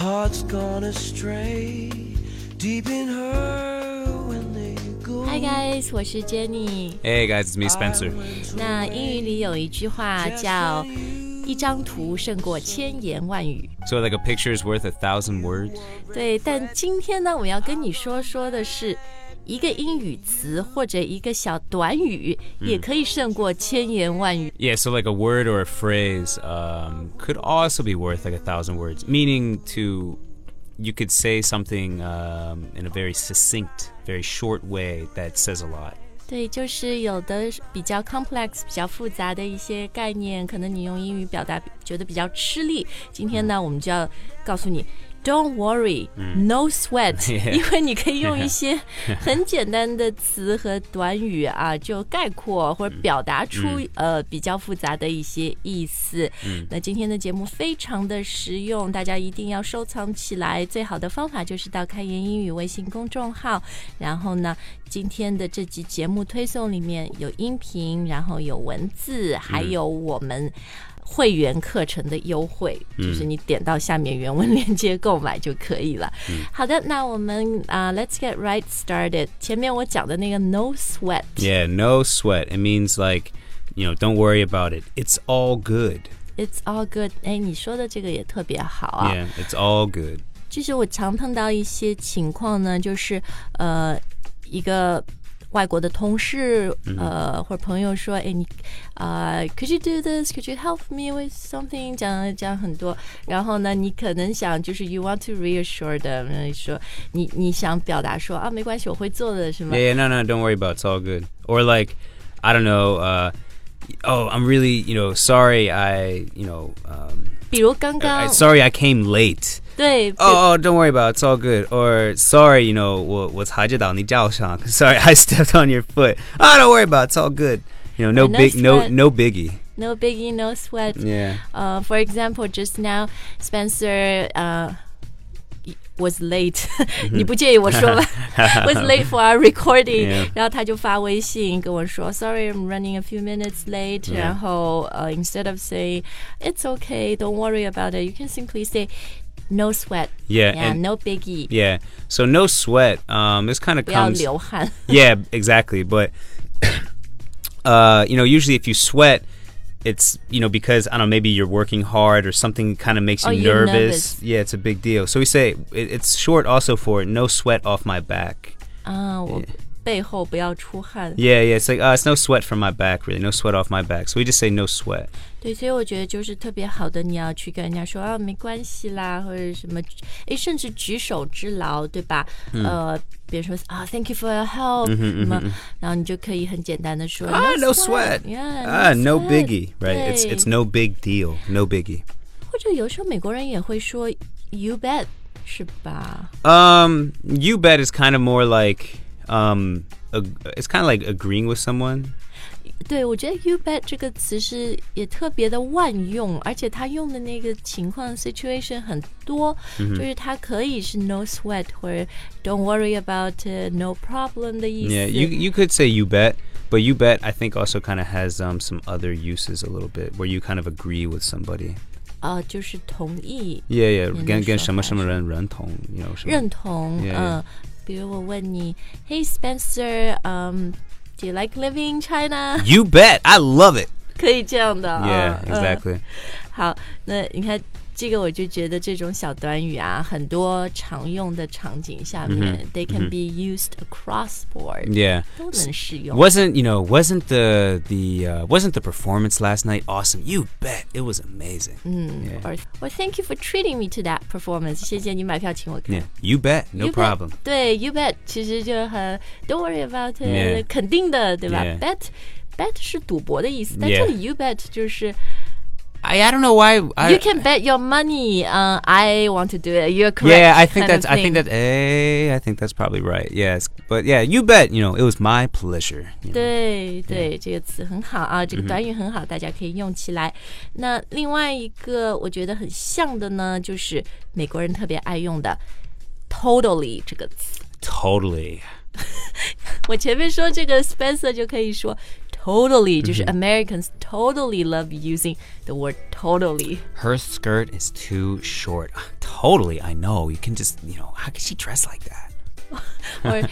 hearts gone astray deep in her when they go. Hi guys，我是 Jenny。 Hey guys, it's me, Spencer. 那英语里有一句话叫“一张图胜过千言万语 So, like a picture is worth a thousand words? ”。对，但今天呢，我要跟你说说的是。 一个英语词或者一个小短语，也可以胜过千言万语。Yeah, so like a word or a phrase um, could also be worth like a thousand words, meaning to you could say something um, in a very succinct, very short way that says a lot. 对，就是有的比较 complex、比较复杂的一些概念，可能你用英语表达觉得比较吃力。今天呢，我们就要告诉你。Don't worry, no sweat. 因为你可以用一些 很简单的词和短语啊，就概括或者表达出、呃比较复杂的一些意思。那今天的节目非常的实用，大家一定要收藏起来。最好的方法就是到开言英语微信公众号，然后呢，今天的这集节目推送里面有音频，然后有文字，还有我们。会员课程的优惠，就是你点到下面原文链接购买就可以了。好的，那我们啊、l e t s get right started。前面我讲的那个 no sweat，Yeah, no sweat. It means like, you know, don't worry about it. It's all good. It's all good。哎，你说的这个也特别好啊。Yeah, it's all good. 就是我常碰到一些情况呢，就是呃，一个外国的同事，呃，或者朋友说，哎，你啊、c o u l d you do this？Could you help me with something？讲讲很多，然后呢，你可能想就是 you want to reassure them，呃说你你想表达说啊，没关系，我会做的，什么 Yeah, yeah, no, no, don't worry about it. It's all good. Or like, I don't know, uh, oh, I'm really, you know, sorry I, you know, um, 比如刚 I, 刚 sorry I came late. 对， Oh, oh, don't worry about it. It's all good. Or sorry, you know, 我我踩着到你脚上. Sorry, I stepped on your foot. Oh, don't worry about it. It's all good. You know, no No big, no sweat. no biggie. no biggie, no sweat。 Yeah. Uh, for example, just now, Spencer uh, was late 。你不介意我说吧？was late for our recording。 Yeah. 然后他就发微信跟我说，Sorry, I'm running a few minutes late。 Yeah. 然后呃、uh,，instead of saying It's okay, don't worry about it, you can simply say No sweat. Yeah, Yeah, and- no biggie. Yeah. So no sweat. Um, this kind of 不要 comes. 流汗。 yeah, exactly. But uh, you know, usually if you sweat, it's you know because I don't know maybe you're working hard or something kind of makes Oh, you you're nervous. nervous. Yeah, it's a big deal. So we say it, it's short also for no sweat off my back. Oh, 啊，我背后不要出汗。 Yeah, yeah. It's like uh, it's no sweat from my back, really. No sweat off my back. So we just say no sweat. 对，所以我觉得就是特别好的，你要去跟人家说啊，没关系啦，或者什么，诶，甚至举手之劳，对吧？呃，别人说啊，Thank you for your help，什么，然后你就可以很简单的说 Ah, no sweat. yeah, Ah, no sweat biggie. Right. It's 对 it's no big deal. No biggie. 或者有时候美国人也会说 You bet，是吧？ Um, you bet is kind of more like um, ag- it's kind of like agreeing with someone. 对，我觉得 you bet 这个词是也特别的万用，而且它用的那个情况 situation 很多，就是它可以是 no sweat 或者 don't worry about it, no problem 的意思。 Yeah, you you could say you bet, but you bet I think also kind of has um, some other uses a little bit where you kind of agree with somebody. 啊、就是同意、 Yeah, yeah. 也能跟跟说什么什么法人认同，you know 什么认同， Yeah, 嗯， 比如我问你，Hey Spencer，嗯、d o you like living in China？ You bet, I love it. 可以这样的啊 Yeah, 嗯 exactly. 好，那你看 这个，我就觉得这种小短语啊，很多常用的场景下面、t h e y can be used across board，、 Yeah. 都能适用。 Wasn't you know? Wasn't the the uh, wasn't the performance last night awesome? You bet, it was amazing. 嗯 Yeah. ，or or thank you for treating me to that performance，谢谢你买票请我看。 Yeah, you bet, no You bet. problem. 对，you bet，其实就很 don't worry about it，、 Yeah. 肯定的，对吧 Yeah. bet bet 是赌博的意思，但 Yeah. 这里 you bet 就是 I I don't know why. I, you can bet your money，嗯、i want to do it. You're correct. Yeah, I think kind of that's. I think thing. that. eh, I think that's probably right. Yes, but yeah, you bet. You know, it was my pleasure. you know. 对对，这个词很好啊，嗯这个短语很好，大家可以用起来。那另外一个我觉得很像的呢，就是美国人特别爱用的 “totally” 这个词。 Totally. 我前面说这个 Spencer 就可以说 totally，、就是 Americans totally love using the word totally。 Her skirt is too short. Totally, I know. You can just, you know, how can she dress like that? or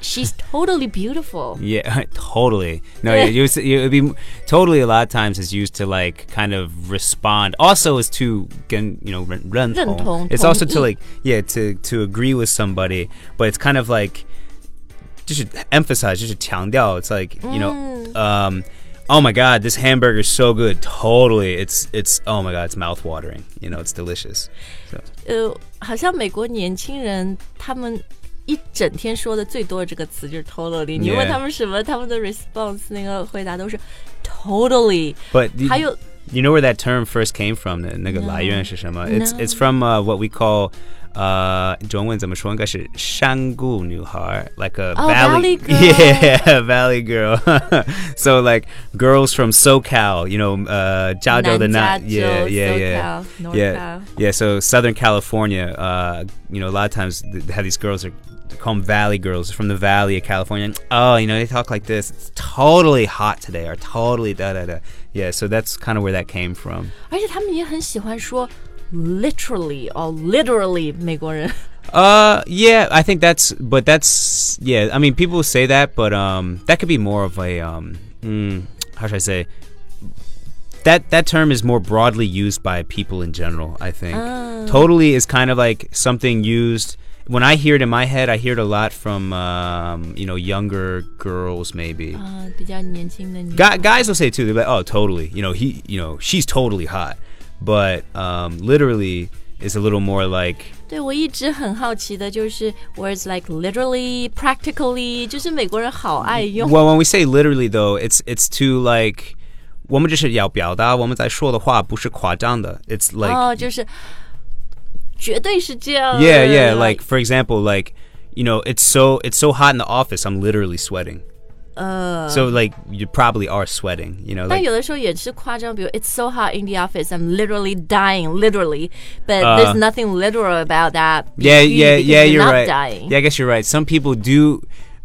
she's totally beautiful. Yeah, totally. No, Yeah. yeah, you would- you- it'd be totally a lot of times is used to like kind of respond. Also, is to get you know 认认同.认同， It's also to 同意。 like yeah to to agree with somebody, but it's kind of like just emphasize, just强调. It's like you know, um, oh my god, this hamburger is so good. Totally, it's it's oh my god, it's mouth watering. You know, it's delicious. So. 呃，好像美国年轻人他们一整天说的最多的这个词就是 totally。你 Yeah 问他们什么，他们的 response 那个回答都是 totally。 But you, 还有 you know where that term first came from? 的那个来源是什么? It's No. it's from uh, what we call uh 中文怎么说应该是山谷女孩 like a Oh, valley, valley girl. yeah valley girl so like girls from SoCal you know uh 加州的那 南加州 yeah yeah yeah SoCal, yeah NorCal. yeah so Southern California uh you know a lot of times they have these girls are they call them valley girls from the valley of California oh you know they talk like this it's totally hot today or totally da da da yeah so that's kind of where that came from 而且他们也很喜欢说 literally or literally 美国人。 Uh, yeah, I think that's, but that's, yeah. I mean, people say that, but um, that could be more of a um, mm, how should I say? That that term is more broadly used by people in general. I think totally is kind of like something used. When I hear it in my head, I hear it a lot from um, you know younger girls maybe. 啊，比较年轻的女 Guy, guys will say it too. They're like, "Oh, totally." You know, he, you know, she's totally hot, but um, literally is a little more like 对我一直很好奇的就是 words like literally, practically，就是美国人好爱用。 Well, when we say literally, though, it's it's to like 我们就是要表达我们在说的话不是夸张的。It's like 哦，就是绝对是这样的。 yeah, yeah. Like for example, like you know, it's so it's so hot in the office. I'm literally sweating. 呃， So like you probably are sweating. You know, 但 like 有的时候也是夸张，比如 It's so hot in the office, I'm literally dying, literally, but Uh, there's nothing literal about that. yeah, because yeah, yeah. you're You're not right. dying. Yeah, I guess you're right. Some people do.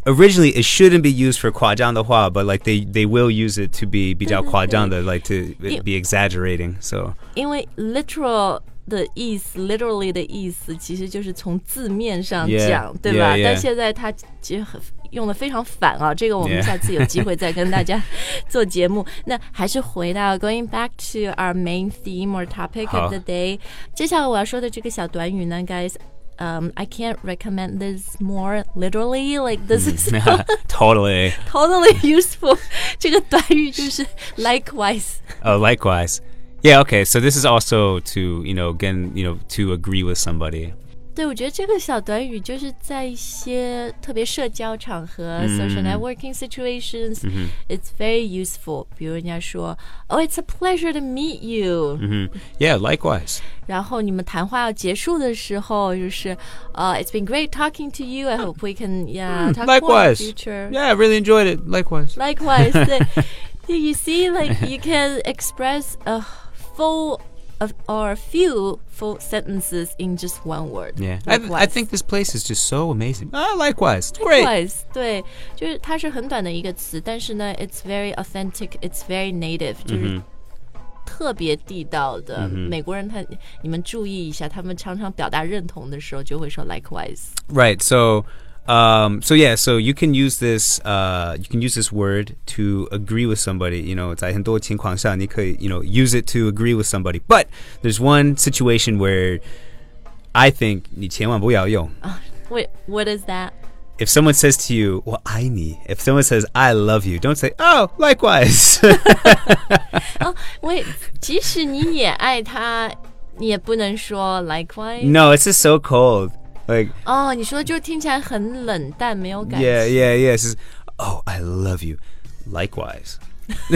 Originally, it shouldn't be used for 夸张的话, but like they they will use it to be 比较夸张的, like to be exaggerating. So 因为 literal 的意思，literally 的意思其实就是从字面上 Yeah, 讲对吧 yeah, yeah. 但现在它其实很 用的非常反啊，这个我们 Yeah. 下次有机会再跟大家做节目。那还是回到 going back to our main theme or topic 好 of the day。接下来我要说的这个小短语呢，guys。Um, I can't recommend this more literally. Like this is totally. totally useful. 这个短语就是 likewise. Oh, likewise. Yeah, okay. So this is also to, you know, again, you know, to agree with somebody. 对，我觉得这个小短语就是在一些特别社交场合、social networking situations、it's very useful。比如人家说，Oh, it's a pleasure to meet you、 Yeah, likewise. 然后你们谈话要结束的时候，就是呃、i t s been great talking to you. I hope we can yeah talk more in the Likewise. future. Yeah, I really enjoyed it. Likewise. Likewise, 对 you see, like you can express a full of or a few full sentences in just one word. Yeah. I, I Likewise. think this place is just so amazing. Ah, likewise. It's great. Likewise，对，就是它是很短的一个词，但是呢，it's very authentic, it's very native，就是特别地道的。美国人他，你们注意一下，他们常常表达认同的时候就会说 likewise。 Right. So, um, so yeah. So you can use this. Uh, you can use this word to agree with somebody. You know, 在很多情况下，你可以, you know, use it to agree with somebody. But there's one situation where I think 你千万不要用. Wait, what is that? If someone says to you, "Well, I need," if someone says, "I love you," don't say, "Oh, likewise." 喂，即使你也爱他，你也不能说 likewise。 no, it's just so cold. Like, 哦，你说就听起来很冷淡，没有感情。 yeah, yeah, yeah. It's just, "Oh, I love you." Likewise.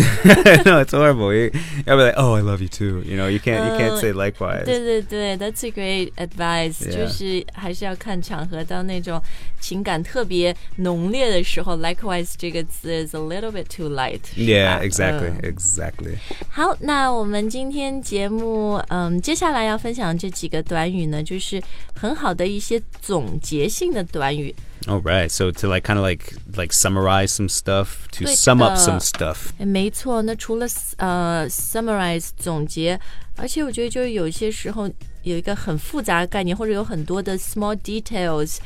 no, it's horrible. You, will be like, oh, I love you too. You know, you can't you can't say likewise. 对对对，That's a great advice，、 Yeah. 就是还是要看场合，到那种 情感特别浓烈的时候，likewise 这个词 is a little bit too light 是吧。 Yeah, exactly, 嗯 exactly. 好，那我们今天节目，嗯，接下来要分享这几个短语呢，就是很好的一些总结性的短语。 All right. So to like kind of like like summarize some stuff, to 对 sum up 的 some stuff. 诶没错，那除了呃 summarize 总结，而且我觉得就是有些时候有一个很复杂的概念，或者有很多的 small details。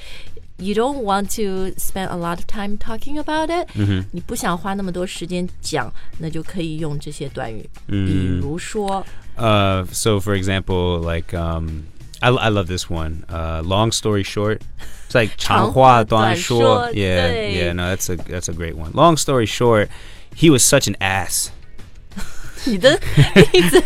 You don't want to spend a lot of time talking about it、你不想花那么多时间讲，那就可以用这些短语。比如说， Uh, so for example, like um, I, I love this one. Uh, long story short, it's like 长话短说.长话短说， Yeah, 对。 yeah. No, that's a that's a great one. Long story short, he was such an ass. 你的例子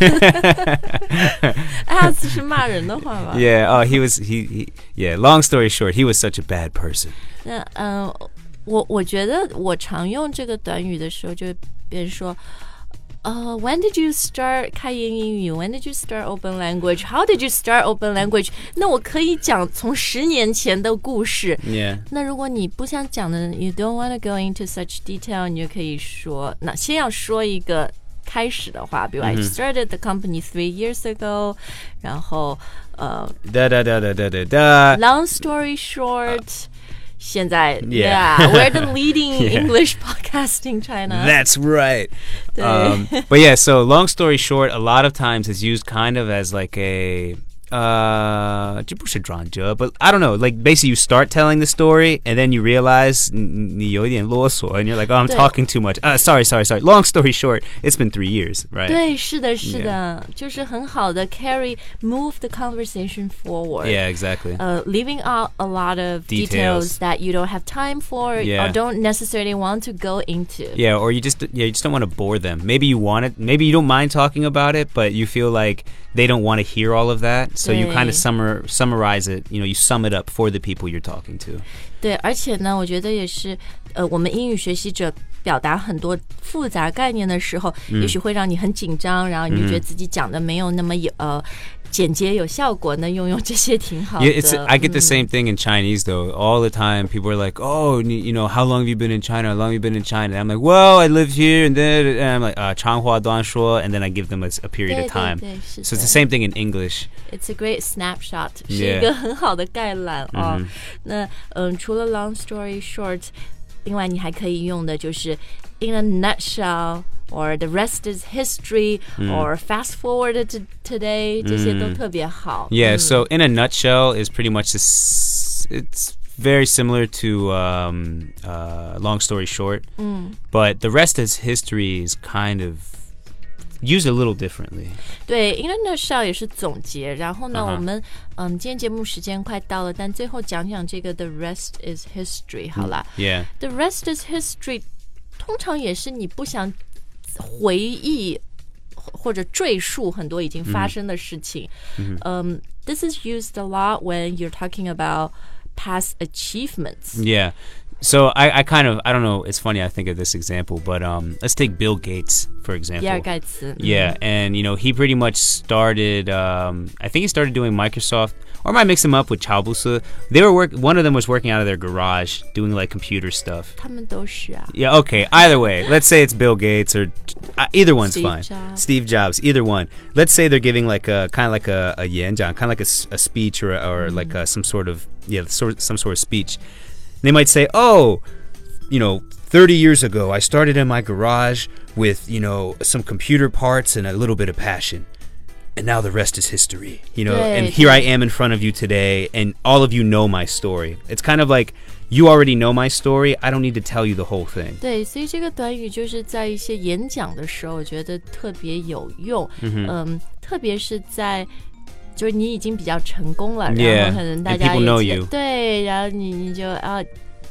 ass 是骂人的话吗？ Yeah. Oh, he was he, he. Yeah. Long story short, he was such a bad person. 那嗯、呃我我觉得我常用这个短语的时候，就是别人说。呃、w h e n did you start 开言英语？When did you start open language? How did you start open language? 那我可以讲从十年前的故事。 Yeah. 那如果你不想讲的，you don't want to go into such detail，你就可以说，那先要说一个 开始的话，比如 I started the company three years ago，然后呃 Da da da da da da da. ，long story short，现在 Yeah. we're the leading Yeah. English podcast in China。 That's right. 对 Um, but yeah, so long story short, a lot of times it's used kind of as like a uh, 这不是转折, but I don't know. Like basically, you start telling the story and then you realize 你有点啰嗦 and you're like, oh, I'm 对。 talking too much. Uh, sorry, sorry, sorry. Long story short, it's been three years, right? 对，是的，是的就是很好的 carry move the conversation forward。 Yeah, exactly. uh, leaving out a lot of details, Details. that you don't have time for Yeah. or don't necessarily want to go into. Yeah, or you just yeah, you just don't want to bore them. Maybe you want it. Maybe you don't mind talking about it, but you feel like they don't want to hear all of that. So you kind Right. of summar summarize it. You know, you sum it up for the people you're talking to. 对，而且呢，我觉得也是，呃，我们英语学习者表达很多复杂概念的时候，也许会让你很紧张，然后你就觉得自己讲的没有那么有呃 简洁有效果，那用用这些挺好的。 Yeah, it's I get the 嗯 same thing in Chinese though. All the time, people are like, "Oh, you you know, how long have you been in China? How long have you been in China?" And I'm like, "Well, I live here," and then and I'm like, "Uh, 长话短说," and then I give them a, s- a period 对 of time. 对对，是 So it's 的 the same thing in English. It's a great snapshot，是 Yeah 一个很好的概览哦。嗯那嗯，除了 long story short，另外你还可以用的就是 in a nutshell。 or the rest is history, or fast forward to today，、这些都特别好。 Yeah. So in a nutshell, is pretty much this. It's very similar to um, uh, long story short, but the rest is history is kind of used a little differently. 对，in a nutshell 也是总结。然后呢嗯哼我们嗯，今天节目时间快到了，但最后讲讲这个 the rest is history 好啦。 Yeah. The rest is history，通常也是你不想 回忆或者赘述很多已经发生的事情。嗯、t h i s is used a lot when you're talking about past achievements. Yeah. So I, I kind of I don't know. It's funny. I think of this example, but um, let's take Bill Gates for example. 比尔盖茨。 Yeah, and you know he pretty much started. Um, I think he started doing Microsoft, or I might mix him up with Chaobusa. They were work. One of them was working out of their garage doing like computer stuff. 他们都是啊。 Yeah. Okay. Either way, let's say it's Bill Gates or uh, either one's Steve fine. Jobs. Steve Jobs. Either one. Let's say they're giving like a kind of like a a yanjiang, kind of like a, s- a speech or a, or like a, some sort of yeah, sort some sort of speech. They might say, "Oh, you know, 30 years ago, I started in my garage with, you know, some computer parts and a little bit of passion. And now the rest is history. You know, and Right. here I am in front of you today, and all of you know my story. It's kind of like you already know my story. I don't need to tell you the whole thing. 对，所以这个短语就是在一些演讲的时候，我觉得特别有用。嗯特别是在就是你已经比较成功了 Yeah, 然后可能大 and 家 people 也 know 知 you. 对，然后你你就啊，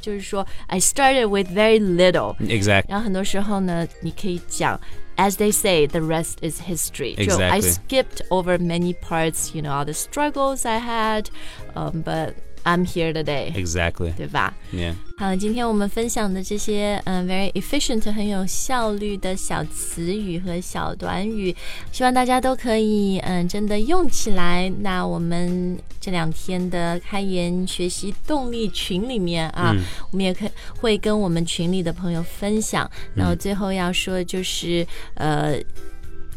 就是说 I started with very little， Exactly. 然后很多时候呢，你可以讲。 as they say, the rest is history. 就 I Exactly. skipped over many parts, you know, all the struggles I had, um, but I'm here today，Exactly. 对吧？Yeah. 好，今天我们分享的这些嗯，very efficient 很有效率的小词语和小短语，希望大家都可以嗯真的用起来。那我们这两天的开言学习动力群里面啊，我们也可以会跟我们群里的朋友分享。那我最后要说的就是呃。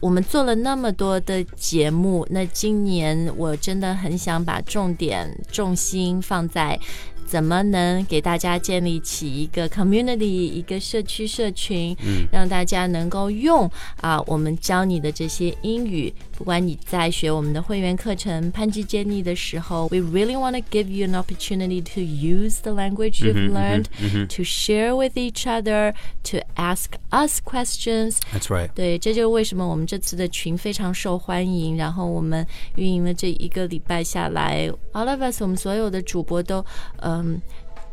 我们做了那么多的节目，那今年我真的很想把重点重心放在怎么能给大家建立起一个 community，一个社区社群，嗯，让大家能够用啊我们教你的这些英语，不管你在学我们的会员课程潘吉建立的时候，we really want to give you an opportunity to use the language you've learned to share with each other, to ask us questions. That's right. 对，这就是为什么我们这次的群非常受欢迎。然后我们运营了这一个礼拜下来，all of us，我们所有的主播都 嗯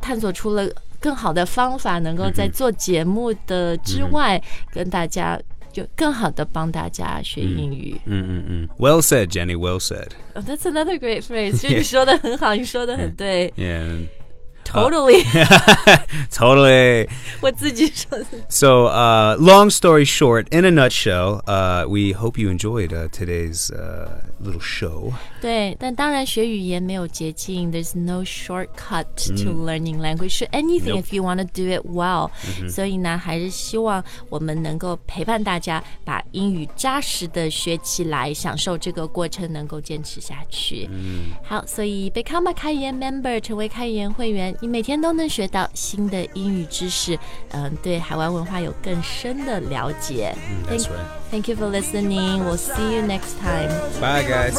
探索出了更好的方法，能够在做节目的之外，跟大家就更好的帮大家学英语。Mm-mm-mm. Well said, Jenny. Well said. Oh, that's another great phrase，就你说的很好，你说的很对 Yeah. Totally. Uh, totally. 我自己说的。So, uh, long story short, in a nutshell, uh, we hope you enjoyed uh, today's uh, little show. 对，但当然学语言没有捷径，There's no shortcut to mm. learning language anything nope. if you want to do it well. Mm hmm. 所以呢，还是希望我们能够陪伴大家把英语扎实的学起来，享受这个过程，能够坚持下去。嗯，好，所以 become a 开言 member 成为开言会员。你每天都能学到新的英语知识，嗯，对海湾文化有更深的了解。嗯、thank, thank you for listening. We'll see you next time. Bye, guys.